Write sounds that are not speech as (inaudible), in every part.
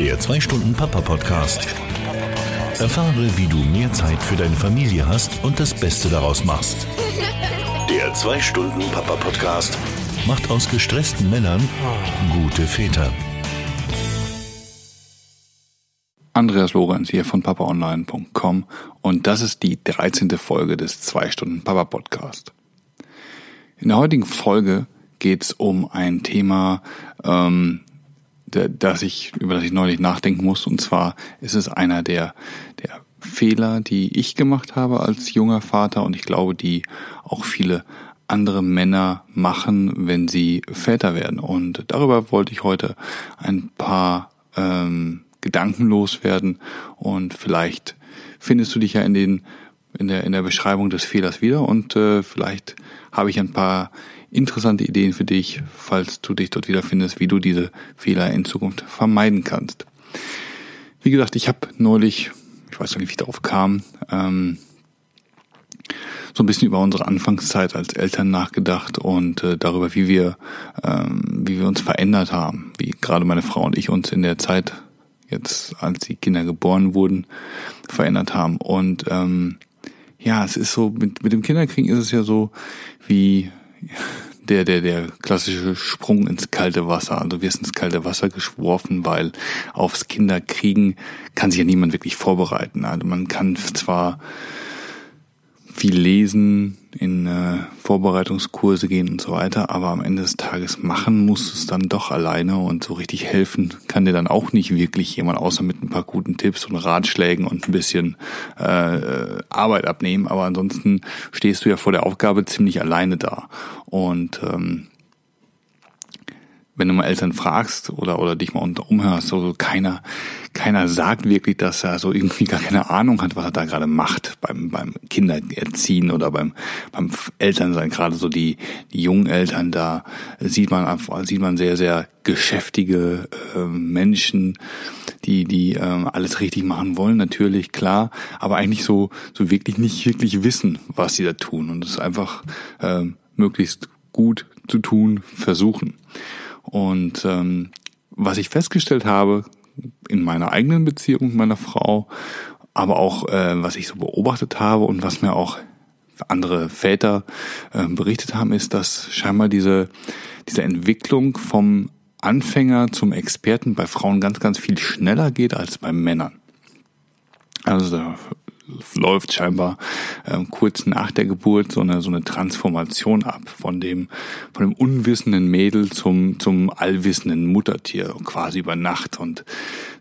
Der 2-Stunden-Papa-Podcast. Erfahre, wie du mehr Zeit für deine Familie hast und das Beste daraus machst. Der 2-Stunden-Papa-Podcast macht aus gestressten Männern gute Väter. Andreas Lorenz hier von papaonline.com und das ist die 13. Folge des 2-Stunden-Papa-Podcast. In der heutigen Folge geht es um ein Thema, ähm, das ich, über das ich neulich nachdenken muss. Und zwar ist es einer der, der Fehler, die ich gemacht habe als junger Vater und ich glaube, die auch viele andere Männer machen, wenn sie Väter werden. Und darüber wollte ich heute ein paar ähm, Gedanken loswerden und vielleicht findest du dich ja in den in der in der Beschreibung des Fehlers wieder und äh, vielleicht habe ich ein paar interessante Ideen für dich, falls du dich dort wiederfindest, wie du diese Fehler in Zukunft vermeiden kannst. Wie gesagt, ich habe neulich, ich weiß gar nicht, wie ich darauf kam, ähm, so ein bisschen über unsere Anfangszeit als Eltern nachgedacht und äh, darüber, wie wir, ähm, wie wir uns verändert haben, wie gerade meine Frau und ich uns in der Zeit jetzt, als die Kinder geboren wurden, verändert haben. Und ähm, ja, es ist so, mit, mit dem Kinderkriegen ist es ja so, wie der, der, der klassische Sprung ins kalte Wasser. Also wirst ins kalte Wasser geschworfen, weil aufs Kinderkriegen kann sich ja niemand wirklich vorbereiten. Also man kann zwar viel lesen, in äh, Vorbereitungskurse gehen und so weiter, aber am Ende des Tages machen muss es dann doch alleine und so richtig helfen kann dir dann auch nicht wirklich jemand, außer mit ein paar guten Tipps und Ratschlägen und ein bisschen äh, Arbeit abnehmen. Aber ansonsten stehst du ja vor der Aufgabe ziemlich alleine da. Und ähm, wenn du mal Eltern fragst oder oder dich mal umhörst, so keiner keiner sagt wirklich, dass er so irgendwie (laughs) gar keine Ahnung hat, was er da gerade macht beim beim Kindererziehen oder beim beim Elternsein. Gerade so die die jungen Eltern, da sieht man sieht man sehr sehr geschäftige äh, Menschen, die die äh, alles richtig machen wollen, natürlich klar, aber eigentlich so so wirklich nicht wirklich wissen, was sie da tun und es einfach äh, möglichst gut zu tun versuchen. Und ähm, was ich festgestellt habe in meiner eigenen Beziehung mit meiner Frau, aber auch äh, was ich so beobachtet habe und was mir auch andere Väter äh, berichtet haben, ist, dass scheinbar diese, diese Entwicklung vom Anfänger zum Experten bei Frauen ganz, ganz viel schneller geht als bei Männern. Also läuft scheinbar ähm, kurz nach der Geburt so eine so eine Transformation ab von dem von dem unwissenden Mädel zum zum allwissenden Muttertier quasi über Nacht. Und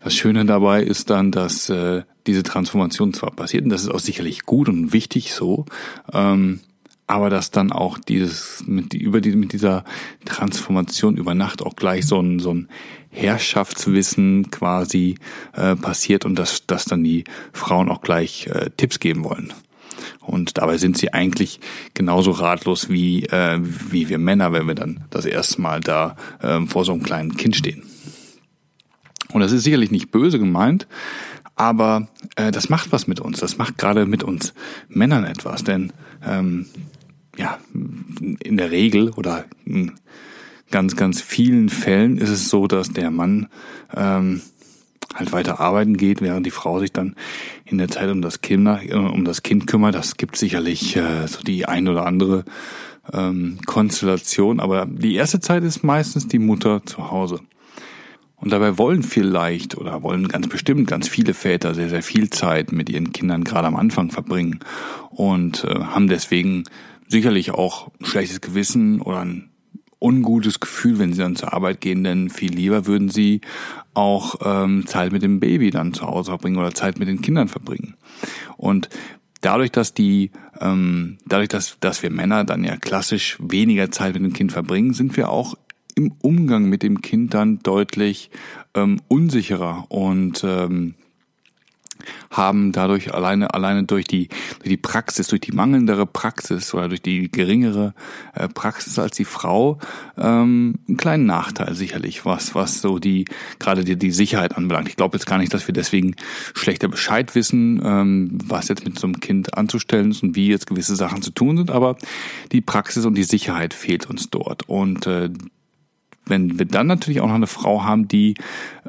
das Schöne dabei ist dann, dass äh, diese Transformation zwar passiert und das ist auch sicherlich gut und wichtig so, ähm, aber dass dann auch dieses mit über die mit dieser Transformation über Nacht auch gleich so ein so ein Herrschaftswissen quasi äh, passiert und dass dass dann die Frauen auch gleich äh, Tipps geben wollen. Und dabei sind sie eigentlich genauso ratlos wie äh, wie wir Männer, wenn wir dann das erste Mal da äh, vor so einem kleinen Kind stehen. Und das ist sicherlich nicht böse gemeint, aber äh, das macht was mit uns. Das macht gerade mit uns Männern etwas, denn ähm, ja, in der Regel oder in ganz, ganz vielen Fällen ist es so, dass der Mann ähm, halt weiter arbeiten geht, während die Frau sich dann in der Zeit um das Kind, um das Kind kümmert. Das gibt sicherlich äh, so die ein oder andere ähm, Konstellation, aber die erste Zeit ist meistens die Mutter zu Hause. Und dabei wollen vielleicht oder wollen ganz bestimmt ganz viele Väter sehr, sehr viel Zeit mit ihren Kindern gerade am Anfang verbringen und äh, haben deswegen sicherlich auch ein schlechtes Gewissen oder ein ungutes Gefühl, wenn sie dann zur Arbeit gehen, denn viel lieber würden sie auch ähm, Zeit mit dem Baby dann zu Hause verbringen oder Zeit mit den Kindern verbringen. Und dadurch, dass die, ähm, dadurch, dass, dass wir Männer dann ja klassisch weniger Zeit mit dem Kind verbringen, sind wir auch im Umgang mit dem Kind dann deutlich ähm, unsicherer und ähm, haben dadurch alleine alleine durch die durch die Praxis, durch die mangelndere Praxis oder durch die geringere äh, Praxis als die Frau ähm, einen kleinen Nachteil sicherlich, was was so die gerade die, die Sicherheit anbelangt. Ich glaube jetzt gar nicht, dass wir deswegen schlechter Bescheid wissen, ähm, was jetzt mit so einem Kind anzustellen ist und wie jetzt gewisse Sachen zu tun sind, aber die Praxis und die Sicherheit fehlt uns dort und äh, wenn wir dann natürlich auch noch eine Frau haben, die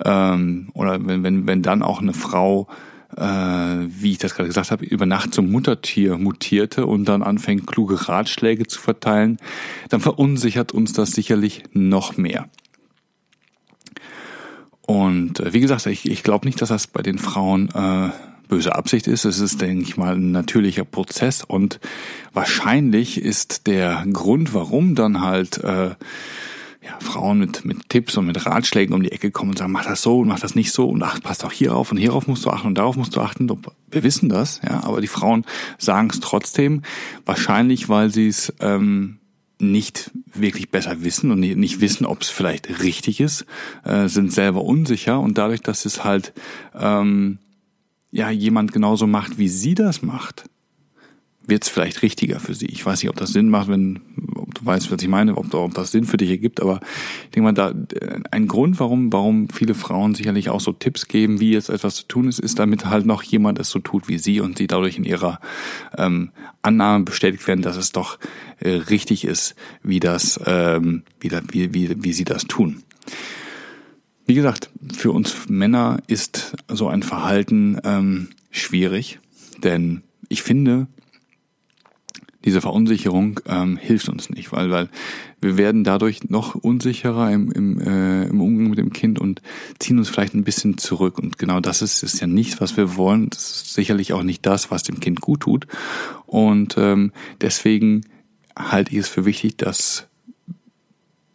ähm, oder wenn, wenn, wenn dann auch eine Frau äh, wie ich das gerade gesagt habe, über Nacht zum Muttertier mutierte und dann anfängt, kluge Ratschläge zu verteilen, dann verunsichert uns das sicherlich noch mehr. Und äh, wie gesagt, ich, ich glaube nicht, dass das bei den Frauen äh, böse Absicht ist. Es ist, denke ich mal, ein natürlicher Prozess und wahrscheinlich ist der Grund, warum dann halt äh, ja, Frauen mit, mit Tipps und mit Ratschlägen um die Ecke kommen und sagen, mach das so und mach das nicht so und ach, passt auch hierauf und hierauf musst du achten und darauf musst du achten. Wir wissen das, ja, aber die Frauen sagen es trotzdem, wahrscheinlich, weil sie es ähm, nicht wirklich besser wissen und nicht wissen, ob es vielleicht richtig ist, äh, sind selber unsicher und dadurch, dass es halt ähm, ja jemand genauso macht, wie sie das macht, wird es vielleicht richtiger für sie. Ich weiß nicht, ob das Sinn macht, wenn, ob du weißt, was ich meine, ob, ob das Sinn für dich ergibt, aber ich denke mal, da äh, ein Grund, warum, warum viele Frauen sicherlich auch so Tipps geben, wie jetzt etwas zu tun ist, ist, damit halt noch jemand es so tut wie sie und sie dadurch in ihrer ähm, Annahme bestätigt werden, dass es doch äh, richtig ist, wie das, ähm, wie, wie, wie, wie sie das tun. Wie gesagt, für uns Männer ist so ein Verhalten ähm, schwierig, denn ich finde, diese Verunsicherung ähm, hilft uns nicht, weil, weil wir werden dadurch noch unsicherer im, im, äh, im Umgang mit dem Kind und ziehen uns vielleicht ein bisschen zurück. Und genau das ist, ist ja nicht, was wir wollen. Das ist sicherlich auch nicht das, was dem Kind gut tut. Und ähm, deswegen halte ich es für wichtig, dass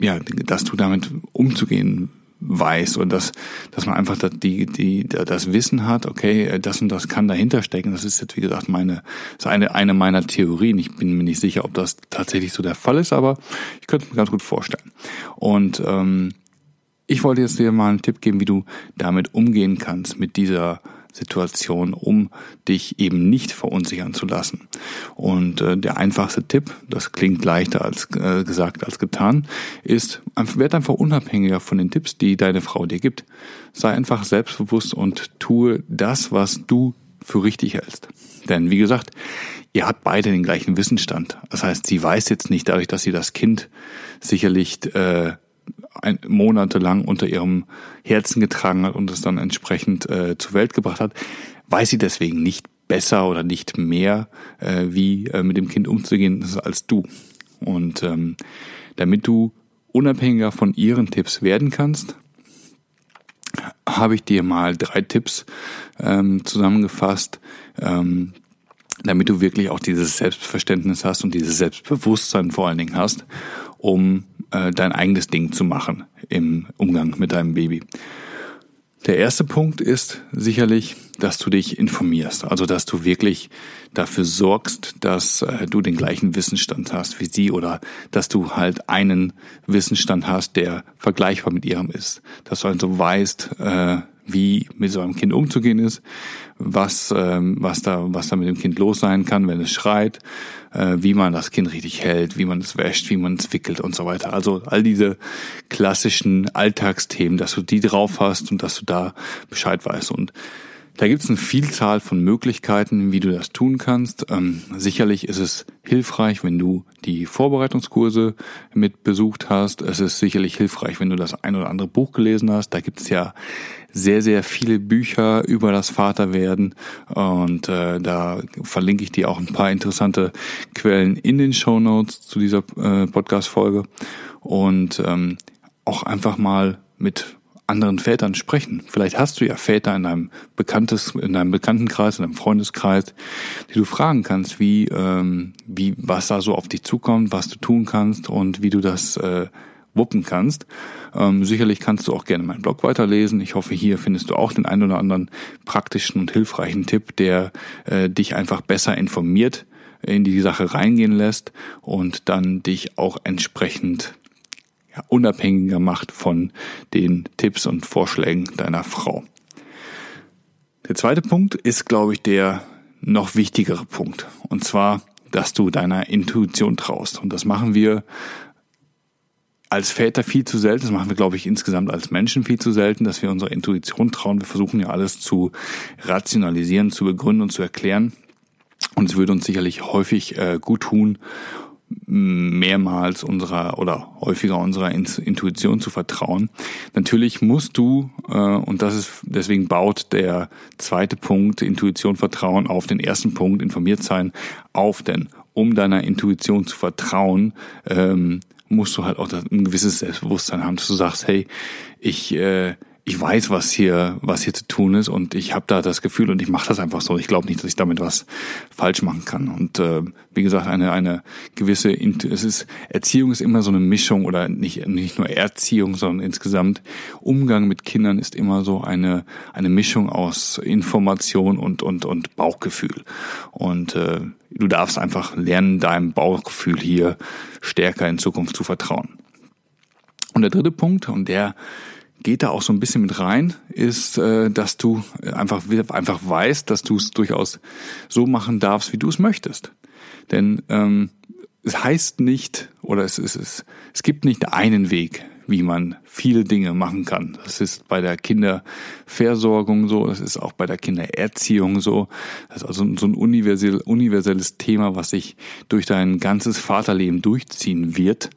ja, dass du damit umzugehen weiß und dass, dass man einfach die, die, das Wissen hat, okay, das und das kann dahinter stecken. Das ist jetzt, wie gesagt, meine, ist eine, eine meiner Theorien. Ich bin mir nicht sicher, ob das tatsächlich so der Fall ist, aber ich könnte es mir ganz gut vorstellen. Und ähm, ich wollte jetzt dir mal einen Tipp geben, wie du damit umgehen kannst, mit dieser Situation, um dich eben nicht verunsichern zu lassen. Und äh, der einfachste Tipp, das klingt leichter als äh, gesagt als getan, ist, werd einfach unabhängiger von den Tipps, die deine Frau dir gibt. Sei einfach selbstbewusst und tue das, was du für richtig hältst. Denn wie gesagt, ihr habt beide den gleichen Wissensstand. Das heißt, sie weiß jetzt nicht dadurch, dass sie das Kind sicherlich äh, ein, monatelang unter ihrem Herzen getragen hat und es dann entsprechend äh, zur Welt gebracht hat, weiß sie deswegen nicht besser oder nicht mehr, äh, wie äh, mit dem Kind umzugehen als du. Und ähm, damit du unabhängiger von ihren Tipps werden kannst, habe ich dir mal drei Tipps ähm, zusammengefasst, ähm, damit du wirklich auch dieses Selbstverständnis hast und dieses Selbstbewusstsein vor allen Dingen hast, um äh, dein eigenes Ding zu machen im Umgang mit deinem Baby. Der erste Punkt ist sicherlich, dass du dich informierst, also dass du wirklich dafür sorgst, dass äh, du den gleichen Wissensstand hast wie sie oder dass du halt einen Wissensstand hast, der vergleichbar mit ihrem ist. Dass du also weißt, äh, wie mit so einem Kind umzugehen ist, was, ähm, was, da, was da mit dem Kind los sein kann, wenn es schreit, äh, wie man das Kind richtig hält, wie man es wäscht, wie man es wickelt und so weiter. Also all diese klassischen Alltagsthemen, dass du die drauf hast und dass du da Bescheid weißt. Und da gibt es eine Vielzahl von Möglichkeiten, wie du das tun kannst. Ähm, sicherlich ist es hilfreich, wenn du die Vorbereitungskurse mit besucht hast. Es ist sicherlich hilfreich, wenn du das ein oder andere Buch gelesen hast. Da gibt es ja sehr, sehr viele Bücher über das Vaterwerden und äh, da verlinke ich dir auch ein paar interessante Quellen in den Show Notes zu dieser äh, Podcast-Folge und ähm, auch einfach mal mit anderen Vätern sprechen. Vielleicht hast du ja Väter in deinem bekanntes, in deinem Bekanntenkreis, in deinem Freundeskreis, die du fragen kannst, wie, ähm, wie, was da so auf dich zukommt, was du tun kannst und wie du das äh, wuppen kannst. Ähm, sicherlich kannst du auch gerne meinen Blog weiterlesen. Ich hoffe, hier findest du auch den einen oder anderen praktischen und hilfreichen Tipp, der äh, dich einfach besser informiert in die Sache reingehen lässt und dann dich auch entsprechend ja, unabhängiger macht von den Tipps und Vorschlägen deiner Frau. Der zweite Punkt ist, glaube ich, der noch wichtigere Punkt. Und zwar, dass du deiner Intuition traust. Und das machen wir als Väter viel zu selten. Das machen wir, glaube ich, insgesamt als Menschen viel zu selten, dass wir unserer Intuition trauen. Wir versuchen ja alles zu rationalisieren, zu begründen und zu erklären. Und es würde uns sicherlich häufig äh, gut tun, mehrmals unserer oder häufiger unserer Intuition zu vertrauen. Natürlich musst du, äh, und das ist, deswegen baut der zweite Punkt, Intuition, Vertrauen auf den ersten Punkt, informiert sein, auf, denn um deiner Intuition zu vertrauen, ähm, musst du halt auch ein gewisses Selbstbewusstsein haben, dass du sagst, hey, ich, äh, ich weiß, was hier, was hier zu tun ist und ich habe da das Gefühl und ich mache das einfach so. Ich glaube nicht, dass ich damit was falsch machen kann. Und äh, wie gesagt, eine eine gewisse, es ist Erziehung ist immer so eine Mischung oder nicht nicht nur Erziehung, sondern insgesamt Umgang mit Kindern ist immer so eine eine Mischung aus Information und und und Bauchgefühl. Und äh, du darfst einfach lernen, deinem Bauchgefühl hier stärker in Zukunft zu vertrauen. Und der dritte Punkt und der geht da auch so ein bisschen mit rein, ist, äh, dass du einfach, einfach weißt, dass du es durchaus so machen darfst, wie du es möchtest. Denn ähm, es heißt nicht, oder es, ist, es, es gibt nicht einen Weg, wie man viele Dinge machen kann. Das ist bei der Kinderversorgung so, das ist auch bei der Kindererziehung so. Das ist also so ein universell, universelles Thema, was sich durch dein ganzes Vaterleben durchziehen wird,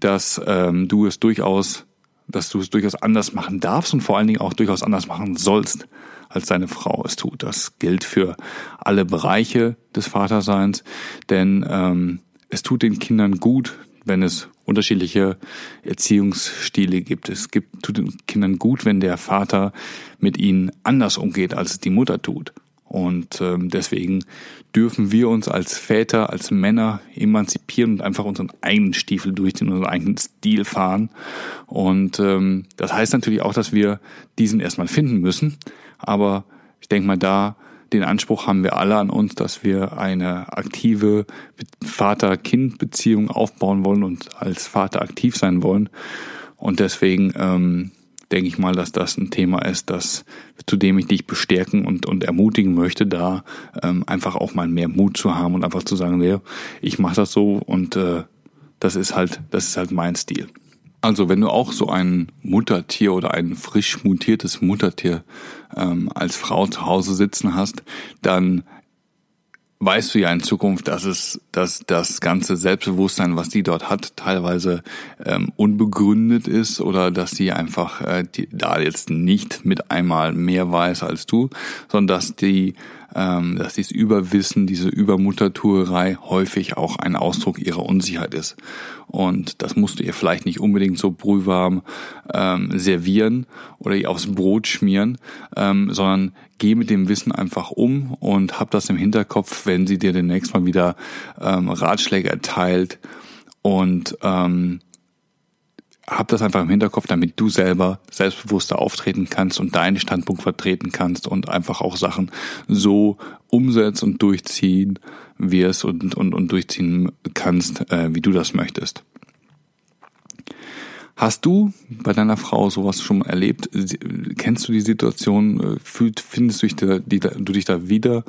dass ähm, du es durchaus dass du es durchaus anders machen darfst und vor allen Dingen auch durchaus anders machen sollst, als deine Frau es tut. Das gilt für alle Bereiche des Vaterseins, denn ähm, es tut den Kindern gut, wenn es unterschiedliche Erziehungsstile gibt. Es gibt, tut den Kindern gut, wenn der Vater mit ihnen anders umgeht, als es die Mutter tut. Und ähm, deswegen dürfen wir uns als Väter, als Männer emanzipieren und einfach unseren eigenen Stiefel durchziehen, unseren eigenen Stil fahren. Und ähm, das heißt natürlich auch, dass wir diesen erstmal finden müssen. Aber ich denke mal, da den Anspruch haben wir alle an uns, dass wir eine aktive Vater-Kind-Beziehung aufbauen wollen und als Vater aktiv sein wollen. Und deswegen ähm, denke ich mal, dass das ein Thema ist, das, zu dem ich dich bestärken und, und ermutigen möchte, da ähm, einfach auch mal mehr Mut zu haben und einfach zu sagen, ja, ich mache das so und äh, das ist halt, das ist halt mein Stil. Also wenn du auch so ein Muttertier oder ein frisch mutiertes Muttertier ähm, als Frau zu Hause sitzen hast, dann weißt du ja in Zukunft, dass es, dass das ganze Selbstbewusstsein, was die dort hat, teilweise ähm, unbegründet ist oder dass sie einfach äh, die, da jetzt nicht mit einmal mehr weiß als du, sondern dass die ähm, dass dieses Überwissen, diese Übermuttertuerei häufig auch ein Ausdruck ihrer Unsicherheit ist. Und das musst du ihr vielleicht nicht unbedingt so brühwarm ähm, servieren oder ihr aufs Brot schmieren, ähm, sondern geh mit dem Wissen einfach um und hab das im Hinterkopf, wenn sie dir demnächst mal wieder ähm, Ratschläge erteilt und ähm, hab das einfach im Hinterkopf, damit du selber selbstbewusster auftreten kannst und deinen Standpunkt vertreten kannst und einfach auch Sachen so umsetzt und durchziehen wirst und, und, und durchziehen kannst, äh, wie du das möchtest. Hast du bei deiner Frau sowas schon erlebt? Kennst du die Situation? Äh, fühlt, findest du dich da, die, du dich da wieder?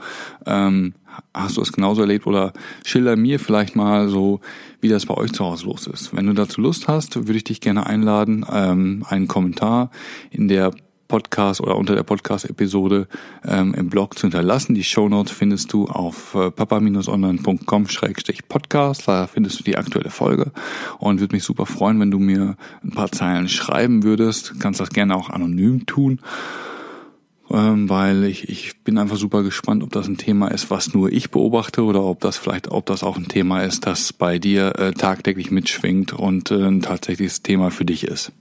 Ähm, hast du es genauso erlebt? Oder schilder mir vielleicht mal so, wie das bei euch zu Hause los ist. Wenn du dazu Lust hast, würde ich dich gerne einladen, ähm, einen Kommentar in der Podcast oder unter der Podcast-Episode ähm, im Blog zu hinterlassen. Die Shownotes findest du auf äh, papa-online.com-podcast. Da findest du die aktuelle Folge und würde mich super freuen, wenn du mir ein paar Zeilen schreiben würdest. Kannst das gerne auch anonym tun ähm, weil ich, ich bin einfach super gespannt, ob das ein Thema ist, was nur ich beobachte oder ob das vielleicht, ob das auch ein Thema ist, das bei dir äh, tagtäglich mitschwingt und äh, ein tatsächliches Thema für dich ist.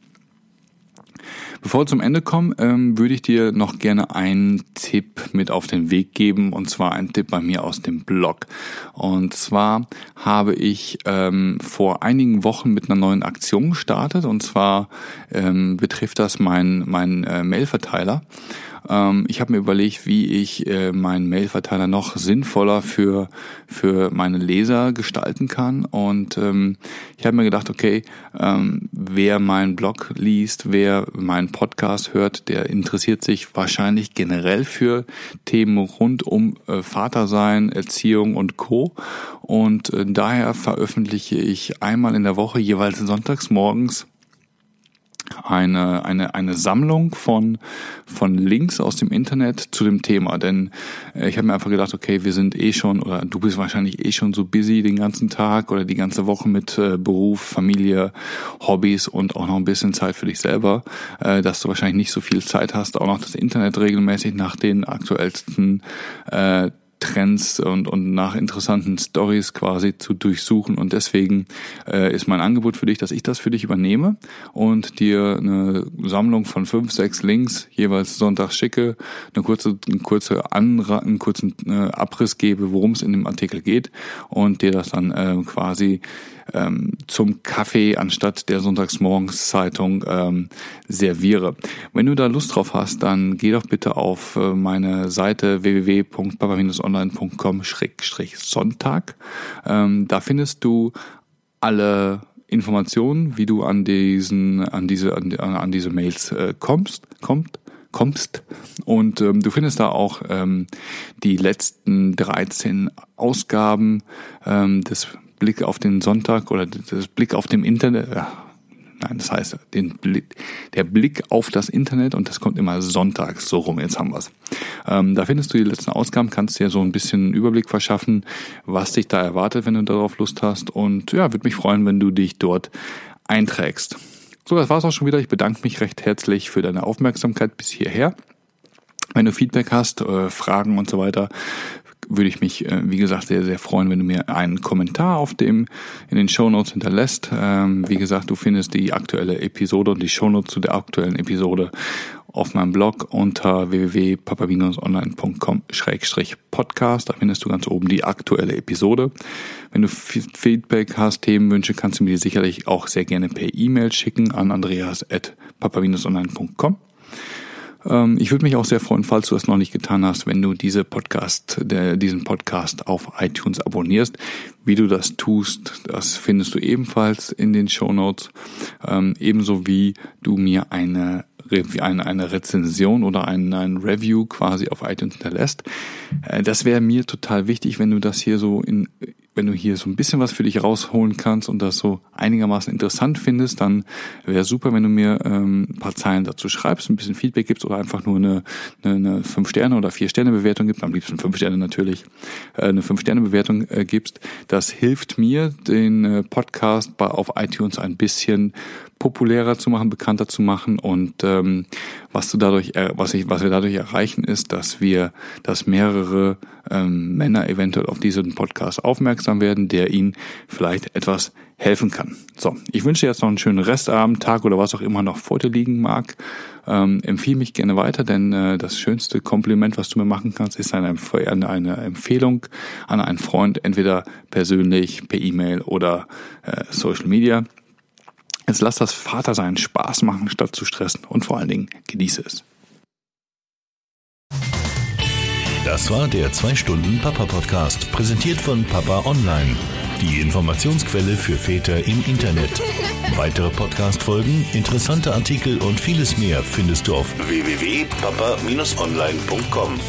Bevor wir zum Ende kommen, ähm, würde ich dir noch gerne einen Tipp mit auf den Weg geben, und zwar ein Tipp bei mir aus dem Blog. Und zwar habe ich ähm, vor einigen Wochen mit einer neuen Aktion gestartet, und zwar ähm, betrifft das mein, mein äh, Mailverteiler. Ähm, ich habe mir überlegt, wie ich äh, meinen Mailverteiler noch sinnvoller für, für meine Leser gestalten kann. Und ähm, ich habe mir gedacht, okay, ähm, wer meinen Blog liest, wer meinen Podcast hört, der interessiert sich wahrscheinlich generell für Themen rund um äh, Vatersein, Erziehung und Co. Und äh, daher veröffentliche ich einmal in der Woche jeweils sonntags morgens eine, eine, eine Sammlung von, von Links aus dem Internet zu dem Thema. Denn äh, ich habe mir einfach gedacht, okay, wir sind eh schon, oder du bist wahrscheinlich eh schon so busy den ganzen Tag oder die ganze Woche mit äh, Beruf, Familie, Hobbys und auch noch ein bisschen Zeit für dich selber, äh, dass du wahrscheinlich nicht so viel Zeit hast, auch noch das Internet regelmäßig nach den aktuellsten äh, Trends und, und nach interessanten Stories quasi zu durchsuchen. Und deswegen äh, ist mein Angebot für dich, dass ich das für dich übernehme und dir eine Sammlung von fünf, sechs Links jeweils sonntags schicke, eine kurze, eine kurze Anra einen kurzen äh, Abriss gebe, worum es in dem Artikel geht und dir das dann äh, quasi ähm, zum Kaffee anstatt der Sonntagsmorgenszeitung ähm, serviere. Wenn du da Lust drauf hast, dann geh doch bitte auf äh, meine Seite www.papa-online.com-sonntag. Ähm, da findest du alle Informationen, wie du an diesen, an diese, an, an diese Mails äh, kommst, kommt kommst. Und ähm, du findest da auch ähm, die letzten 13 Ausgaben ähm, des Blick auf den Sonntag oder das Blick auf dem Internet, nein, das heißt den Blick, der Blick auf das Internet und das kommt immer sonntags, so rum, jetzt haben wir's. Ähm, da findest du die letzten Ausgaben, kannst dir so ein bisschen einen Überblick verschaffen, was dich da erwartet, wenn du darauf Lust hast und ja, würde mich freuen, wenn du dich dort einträgst. So, das war's auch schon wieder. Ich bedanke mich recht herzlich für deine Aufmerksamkeit bis hierher. Wenn du Feedback hast, äh, Fragen und so weiter, würde ich mich, äh, wie gesagt, sehr, sehr freuen, wenn du mir einen Kommentar auf dem in den Show Notes hinterlässt. Ähm, wie gesagt, du findest die aktuelle Episode und die Show Notes zu der aktuellen Episode auf meinem Blog unter www.papavinosonline.com-podcast. Da findest du ganz oben die aktuelle Episode. Wenn du Feedback hast, Themenwünsche, kannst du mir die sicherlich auch sehr gerne per E-Mail schicken an andreas.papavinosonline.com. Ähm, ich würde mich auch sehr freuen, falls du das noch nicht getan hast, wenn du diese Podcast, diesen Podcast auf iTunes abonnierst. Wie du das tust, das findest du ebenfalls in den Show Notes. Ähm, ebenso wie du mir eine eine, eine Rezension oder ein, ein Review quasi auf iTunes hinterlässt. Äh, das wäre mir total wichtig, wenn du das hier so in wenn du hier so ein bisschen was für dich rausholen kannst und das so einigermaßen interessant findest, dann wäre super, wenn du mir ähm, ein paar Zeilen dazu schreibst, ein bisschen Feedback gibst oder einfach nur eine, eine, eine 5-Sterne- oder 4-Sterne-Bewertung gibst, am liebsten 5 Sterne natürlich, äh, eine 5-Sterne-Bewertung äh, gibst. Das hilft mir, den äh, Podcast bei, auf iTunes ein bisschen populärer zu machen, bekannter zu machen und ähm, was du dadurch, was ich, was wir dadurch erreichen, ist, dass wir, dass mehrere ähm, Männer eventuell auf diesen Podcast aufmerksam werden, der ihnen vielleicht etwas helfen kann. So, ich wünsche dir jetzt noch einen schönen Restabend, Tag oder was auch immer noch vor dir liegen mag. Ähm, empfehle mich gerne weiter, denn äh, das schönste Kompliment, was du mir machen kannst, ist eine, eine Empfehlung an einen Freund, entweder persönlich, per E-Mail oder äh, Social Media. Jetzt lass das Vatersein Spaß machen, statt zu stressen und vor allen Dingen genieße es. Das war der 2-Stunden-Papa-Podcast, präsentiert von Papa Online. Die Informationsquelle für Väter im Internet. Weitere Podcast-Folgen, interessante Artikel und vieles mehr findest du auf www.papa-online.com.